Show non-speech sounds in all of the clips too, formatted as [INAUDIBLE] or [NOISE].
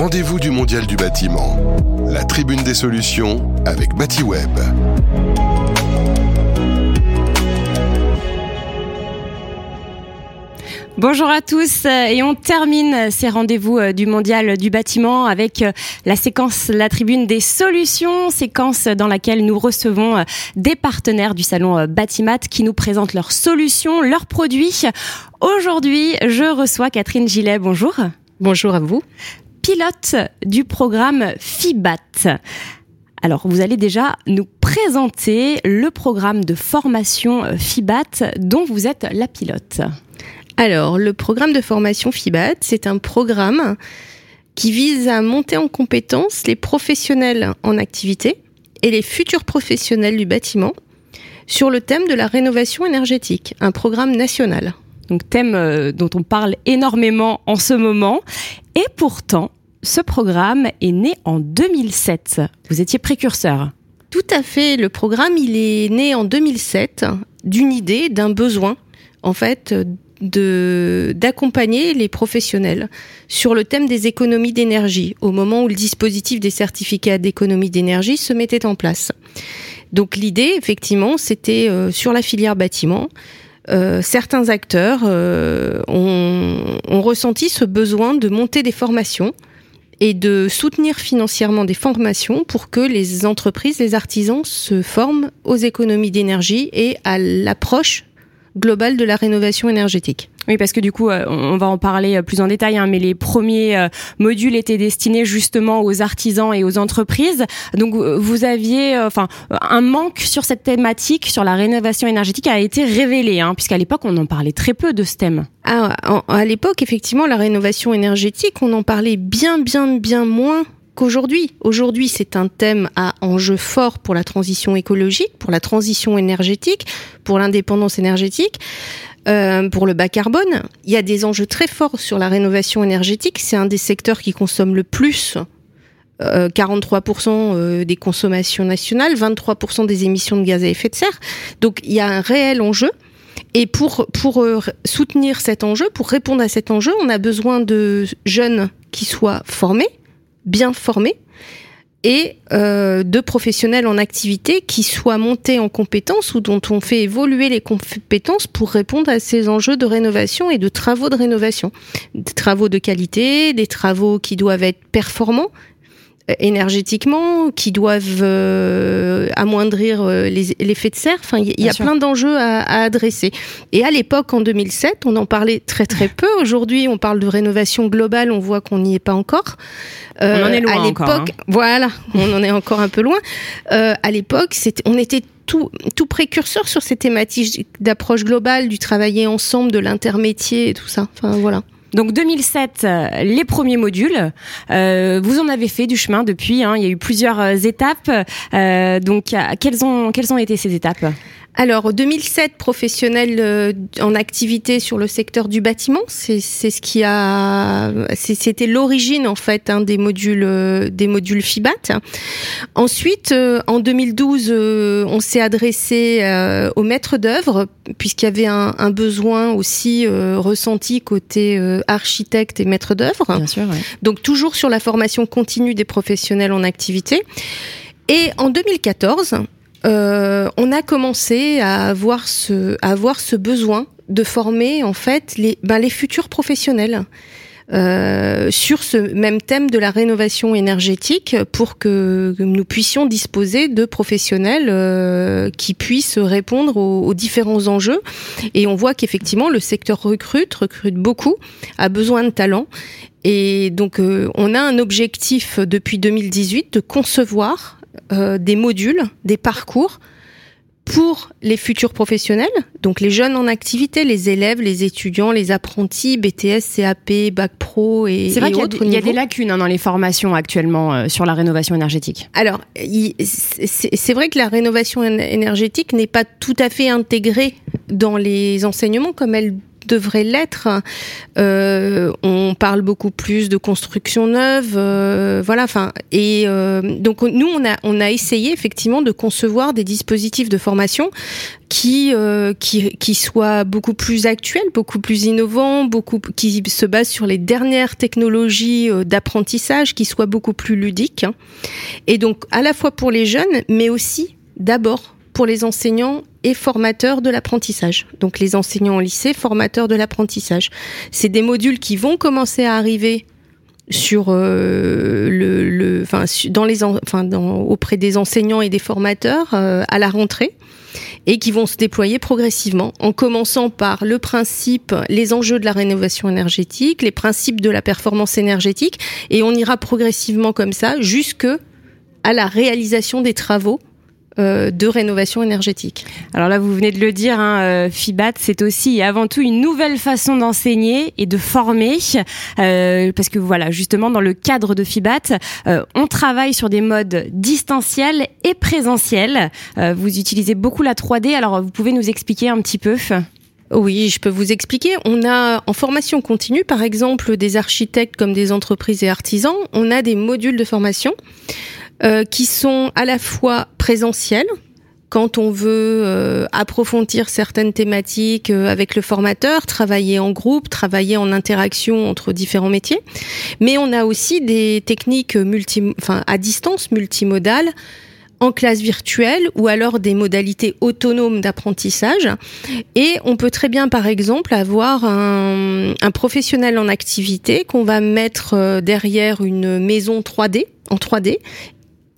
rendez-vous du Mondial du bâtiment. La tribune des solutions avec BatiWeb. Bonjour à tous et on termine ces rendez-vous euh, du mondial du bâtiment avec euh, la séquence La Tribune des solutions, séquence dans laquelle nous recevons euh, des partenaires du salon Batimat qui nous présentent leurs solutions, leurs produits. Aujourd'hui, je reçois Catherine Gillet. Bonjour. Bonjour à vous. Pilote du programme FIBAT. Alors, vous allez déjà nous présenter le programme de formation FIBAT dont vous êtes la pilote. Alors, le programme de formation FIBAT, c'est un programme qui vise à monter en compétence les professionnels en activité et les futurs professionnels du bâtiment sur le thème de la rénovation énergétique, un programme national. Donc thème euh, dont on parle énormément en ce moment. Et pourtant, ce programme est né en 2007. Vous étiez précurseur. Tout à fait. Le programme, il est né en 2007 d'une idée, d'un besoin, en fait, de d'accompagner les professionnels sur le thème des économies d'énergie au moment où le dispositif des certificats d'économie d'énergie se mettait en place. Donc l'idée, effectivement, c'était euh, sur la filière bâtiment. Euh, certains acteurs euh, ont, ont, ressenti ce besoin de monter des formations et de soutenir financièrement des formations pour que les entreprises, les artisans se forment aux économies d'énergie et à l'approche globale de la rénovation énergétique. Oui, parce que du coup, euh, on va en parler euh, plus en détail, hein, mais les premiers euh, modules étaient destinés justement aux artisans et aux entreprises. Donc, vous aviez, enfin, un manque sur cette thématique, sur la rénovation énergétique, a été révélé, hein, puisqu'à l'époque, on en parlait très peu de ce thème. Ah, à l'époque, effectivement, la rénovation énergétique, on en parlait bien, bien, bien moins qu'aujourd'hui. Aujourd'hui, c'est un thème à enjeu fort pour la transition écologique, pour la transition énergétique, pour l'indépendance énergétique. Euh, pour le bas carbone, il y a des enjeux très forts sur la rénovation énergétique. C'est un des secteurs qui consomme le plus 43% euh, euh, des consommations nationales, 23% des émissions de gaz à effet de serre. Donc il y a un réel enjeu. Et pour, pour soutenir cet enjeu, pour répondre à cet enjeu, on a besoin de jeunes qui soient formés, bien formés et euh, de professionnels en activité qui soient montés en compétences ou dont on fait évoluer les compétences pour répondre à ces enjeux de rénovation et de travaux de rénovation. Des travaux de qualité, des travaux qui doivent être performants énergétiquement, qui doivent euh, amoindrir euh, l'effet de serre. Enfin, il y, a plein d'enjeux à, à, adresser. Et à l'époque, en 2007, on en parlait très très [LAUGHS] peu. Aujourd'hui, on parle de rénovation globale. On voit qu'on n'y est pas encore. Euh, on en est loin à l'époque, hein. voilà, on en est encore un peu loin. Euh, à l'époque, on était tout, tout précurseur sur ces thématiques d'approche globale, du travailler ensemble, de l'intermétier et tout ça. Enfin, voilà. Donc 2007, euh, les premiers modules. Euh, vous en avez fait du chemin depuis. Hein, il y a eu plusieurs euh, étapes. Donc quelles ont quelles ont été ces étapes? Alors 2007 professionnel euh, en activité sur le secteur du bâtiment, c'est ce qui a c'était l'origine en fait hein, des modules euh, des modules FIBAT. Ensuite euh, en 2012 on s'est adressé aux maîtres d'œuvre puisqu'il y avait un, un, besoin aussi ressenti côté architecte et maître d'œuvre. Bien sûr. Ouais. Donc toujours sur la formation continue des professionnels en activité. Et en 2014, euh, on a commencé à avoir ce, besoin de former en fait les, ben, futurs professionnels. Euh, sur ce même thème de la rénovation énergétique pour que, nous puissions disposer de professionnels euh, qui puissent répondre aux, différents enjeux. Et on voit qu'effectivement le secteur recrute, recrute beaucoup, a besoin de talents. Et donc euh, on a un objectif depuis 2018 de concevoir des modules, des parcours pour les futurs professionnels, donc les jeunes en activité, les élèves, les étudiants, les apprentis, BTS, CAP, Bac Pro et C'est vrai qu'il y, y, a des lacunes hein, dans les formations actuellement euh, sur la rénovation énergétique. Alors, c'est vrai que la rénovation énergétique n'est pas tout à fait intégrée dans les enseignements comme elle devrait l'être. Euh, on parle beaucoup plus de construction neuve, euh, voilà. Enfin, et euh, donc nous, on a on a essayé effectivement de concevoir des dispositifs de formation qui qui soient beaucoup plus actuels, beaucoup plus innovants, beaucoup qui se basent sur les dernières technologies d'apprentissage, qui soient beaucoup plus ludiques. Et donc à la fois pour les jeunes, mais aussi d'abord pour les enseignants et formateurs de l'apprentissage. Donc les enseignants au lycée, formateurs de l'apprentissage. C'est des modules qui vont commencer à arriver sur euh, le, le, dans les, enfin, auprès des enseignants et des formateurs euh, à la rentrée et qui vont se déployer progressivement, en commençant par le principe, les enjeux de la rénovation énergétique, les principes de la performance énergétique, et on ira progressivement comme ça jusque à la réalisation des travaux de rénovation énergétique. Alors là, vous venez de le dire, hein, euh, FIBAT, c'est aussi avant tout une nouvelle façon d'enseigner et de former, euh, parce que voilà, justement, dans le cadre de FIBAT, on travaille sur des modes distanciels et présentiels. vous utilisez beaucoup la 3D, alors vous pouvez nous expliquer un petit peu oui, je peux vous expliquer. On a en formation continue, par exemple, des architectes comme des entreprises et artisans, on a des modules de formation euh, qui sont à la fois présentiels, quand on veut euh, approfondir certaines thématiques euh, avec le formateur, travailler en groupe, travailler en interaction entre différents métiers. Mais on a aussi des techniques multi, enfin, à distance multimodales en classe virtuelle ou alors des modalités autonomes d'apprentissage. Et on peut très bien, par exemple, avoir un, un professionnel en activité qu'on va mettre derrière une maison 3D en 3D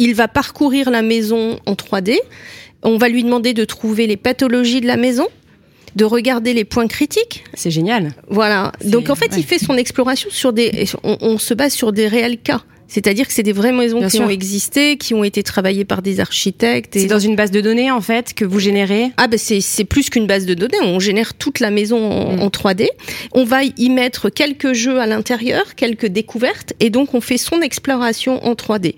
il va parcourir la maison en 3D. On va lui demander de trouver les pathologies de la maison, de regarder les points critiques. C'est génial. Voilà. Donc en fait, il fait son exploration sur des. on, se base sur des réels cas. C'est-à-dire que c'est des vraies maisons qui ont existé, qui ont été travaillées par des architectes. C'est dans une base de données en fait que vous générez? Ah ben c'est plus qu'une base de données. On génère toute la maison en, 3D. Mm. On va y mettre quelques jeux à l'intérieur, quelques découvertes, et donc on fait son exploration en 3D.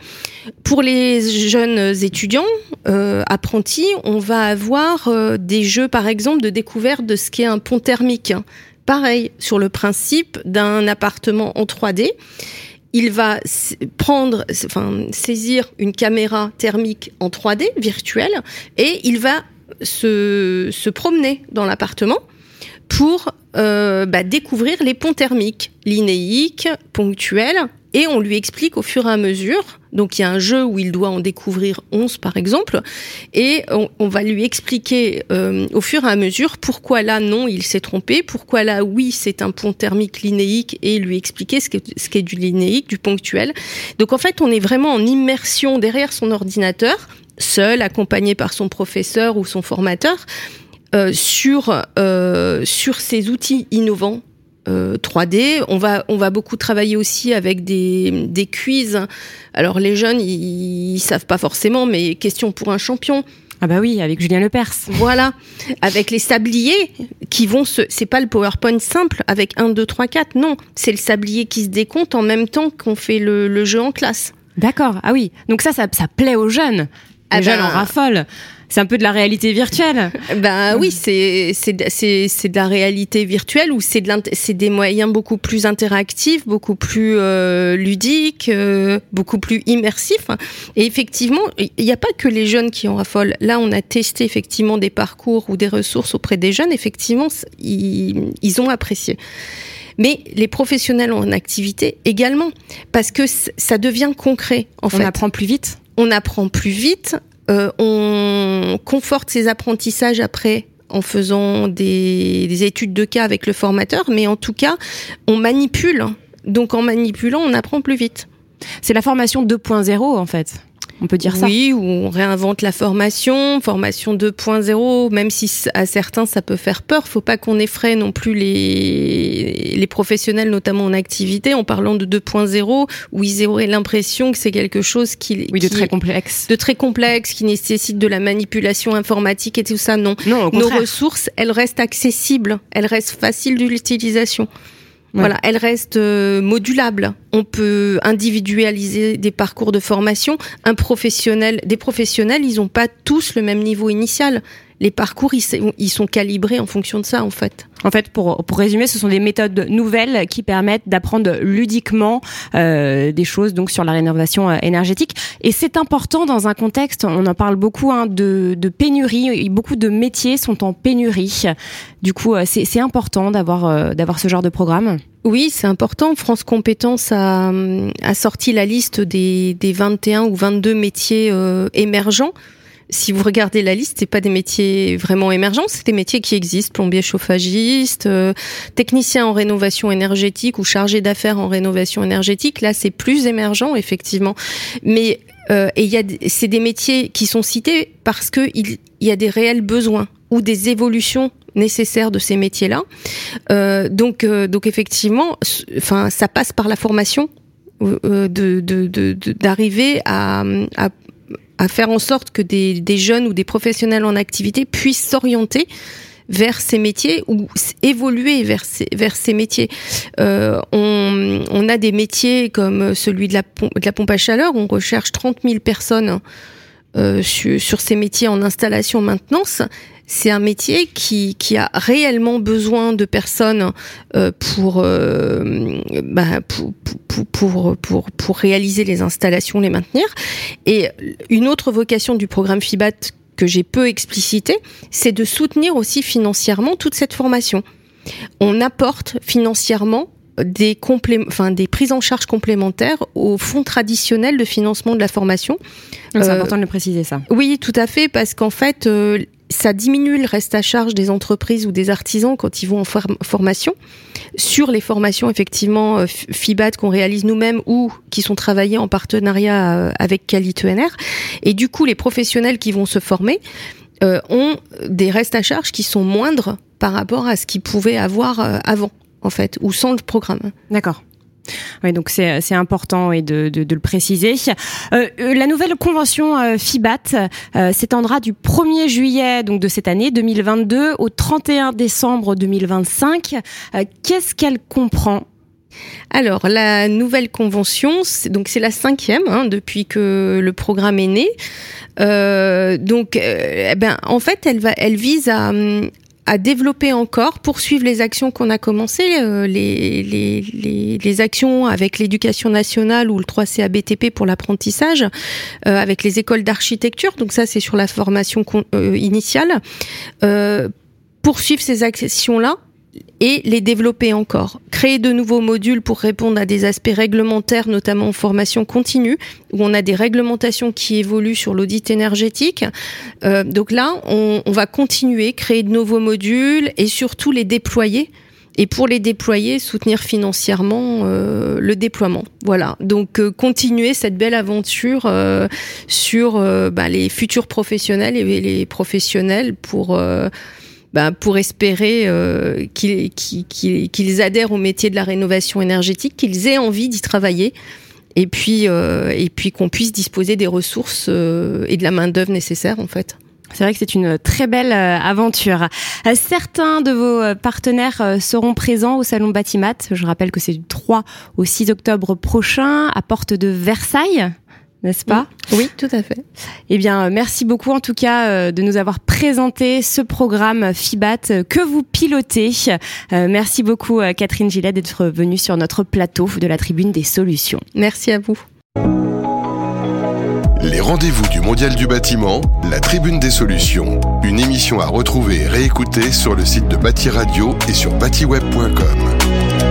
Pour les jeunes étudiants, euh, apprentis, on va avoir euh, des jeux par exemple de découverte de ce qu'est un pont thermique. Pareil, sur le principe d'un appartement en 3D il va prendre, enfin, saisir une caméra thermique en 3D virtuelle et il va se, promener dans l'appartement pour euh, bah, découvrir les ponts thermiques linéiques, ponctuels, et on lui explique au fur et à mesure. Donc il y a un jeu où il doit en découvrir 11 par exemple, et on, va lui expliquer euh, au fur et à mesure pourquoi là non il s'est trompé, pourquoi là oui c'est un pont thermique linéique, et lui expliquer ce qu'est ce du linéique, du ponctuel. Donc en fait on est vraiment en immersion derrière son ordinateur, seul, accompagné par son professeur ou son formateur, euh, sur euh, sur ces outils innovants 3D. Euh, on va, on va beaucoup travailler aussi avec des, des quiz. Alors les jeunes, ils, savent pas forcément, mais question pour un champion. Ah bah oui, avec Julien Lepers. Voilà, avec les sabliers qui vont se... C'est pas le PowerPoint simple avec 1, 2, 3, 4, non. C'est le sablier qui se décompte en même temps qu'on fait le, le, jeu en classe. D'accord, ah oui. Donc ça, ça, ça plaît aux jeunes. Les ah jeunes ben, en raffolent c'est un peu de la réalité virtuelle. [LAUGHS] Ben oui, c'est de la réalité virtuelle ou c'est de c'est des moyens beaucoup plus interactifs, beaucoup plus euh, ludiques, euh, beaucoup plus immersifs. Et effectivement, il n'y a pas que les jeunes qui en raffolent. Là, on a testé effectivement des parcours ou des ressources auprès des jeunes. Effectivement, ils, ils ont apprécié mais les professionnels en activité également, parce que ça devient concret. En on apprend plus vite. On apprend plus vite. Euh, on conforte ses apprentissages après en faisant des, études de cas avec le formateur, mais en tout cas, on manipule. Donc en manipulant, on apprend plus vite. C'est la formation 2.0 en fait on peut dire ça. Oui, où on réinvente la formation, formation 2.0, même si à certains ça peut faire peur. Faut pas qu'on effraie non plus les, les professionnels, notamment en activité, en parlant de 2.0, où ils auraient l'impression que c'est quelque chose qui, oui, de très complexe, de très complexe, qui nécessite de la manipulation informatique et tout ça. Non, non nos ressources, elles restent accessibles, elles restent faciles d'utilisation. Voilà, elle reste euh, modulable. On peut individualiser des parcours de formation. Un professionnel, des professionnels, ils n'ont pas tous le même niveau initial. les parcours, ils, sont calibrés en fonction de ça, en fait. En fait, pour, pour résumer, ce sont des méthodes nouvelles qui permettent d'apprendre ludiquement euh, des choses donc sur la rénovation euh, énergétique. Et c'est important dans un contexte, on en parle beaucoup, hein, de, de pénurie. Beaucoup de métiers sont en pénurie. Du coup, euh, c'est important d'avoir d'avoir ce genre de programme. Oui, c'est important. France Compétences a, a, sorti la liste des, des 21 ou 22 métiers émergents si vous regardez la liste, c'est pas des métiers vraiment émergents, c'est des métiers qui existent plombier chauffagiste, euh, technicien en rénovation énergétique ou chargé d'affaires en rénovation énergétique. Là, c'est plus émergent effectivement, mais euh, et il y a c'est des métiers qui sont cités parce que il, y a des réels besoins ou des évolutions nécessaires de ces métiers-là. Euh, donc donc effectivement, enfin ça passe par la formation de d'arriver à, faire en sorte que des, jeunes ou des professionnels en activité puissent s'orienter vers ces métiers ou évoluer vers ces, vers ces métiers. Euh, on, on, a des métiers comme celui de la, de la pompe à chaleur, on recherche 30 000 personnes euh, sur, ces métiers en installation maintenance c'est un métier qui, qui a réellement besoin de personnes euh, pour, euh, bah, pour, pour, pour, pour réaliser les installations, les maintenir. Et une autre vocation du programme FIBAT que j'ai peu explicité, c'est de soutenir aussi financièrement toute cette formation. On apporte financièrement des, enfin, des prises en charge complémentaires au fonds traditionnel de financement de la formation. C'est euh, important de le préciser ça. Oui, tout à fait, parce qu'en fait, euh, ça diminue le reste à charge des entreprises ou des artisans quand ils vont en formation. Sur les formations effectivement euh, FIBAT qu'on réalise nous-mêmes ou qui sont travaillées en partenariat euh, avec Quali-ENR. Et du coup, les professionnels qui vont se former euh, ont des restes à charge qui sont moindres par rapport à ce qu'ils pouvaient avoir avant, en fait, ou sans le programme. D'accord. Oui, donc c'est important et de, de, de, le préciser. Euh, euh, la nouvelle convention euh, FIBAT euh, s'étendra du 1er juillet donc de cette année 2022 au 31 décembre 2025. Qu'est-ce qu'elle comprend? Alors, la nouvelle convention, donc c'est la cinquième hein, depuis que le programme est né. Euh, donc, eh ben, en fait, elle va, elle vise à, à développer encore, poursuivre les actions qu'on a commencées, euh, les, les, les, les, actions avec l'éducation nationale ou le 3CA BTP pour l'apprentissage, euh, avec les écoles d'architecture, donc ça c'est sur la formation euh, initiale, poursuivre ces actions-là et les développer encore. Créer de nouveaux modules pour répondre à des aspects réglementaires, notamment en formation continue, où on a des réglementations qui évoluent sur l'audit énergétique. Euh, donc là, on, on, va continuer, créer de nouveaux modules et surtout les déployer. Et pour les déployer, soutenir financièrement euh, le déploiement. Voilà. Donc euh, continuer cette belle aventure euh, sur euh, bah, les futurs professionnels et les professionnels pour bah, pour espérer euh, qu'ils adhèrent au métier de la rénovation énergétique, qu'ils aient envie d'y travailler et puis euh, puis qu'on puisse disposer des ressources euh, et de la main d'œuvre nécessaire en fait. C'est vrai que c'est une très belle aventure. Certains de vos partenaires seront présents au salon Batimat. Je rappelle que c'est du 3 au 6 octobre prochain à Porte de Versailles n'est-ce pas Oui, tout à fait. Eh bien, merci beaucoup en tout cas euh, de nous avoir présenté ce programme FIBAT euh, que vous pilotez. Euh, merci beaucoup Catherine Gillet d'être venue sur notre plateau de la Tribune des Solutions. Merci à vous. Les rendez-vous du Mondial du bâtiment, la Tribune des Solutions, une émission à retrouver et réécouter sur le site de Bâti Radio et sur bâtiweb.com.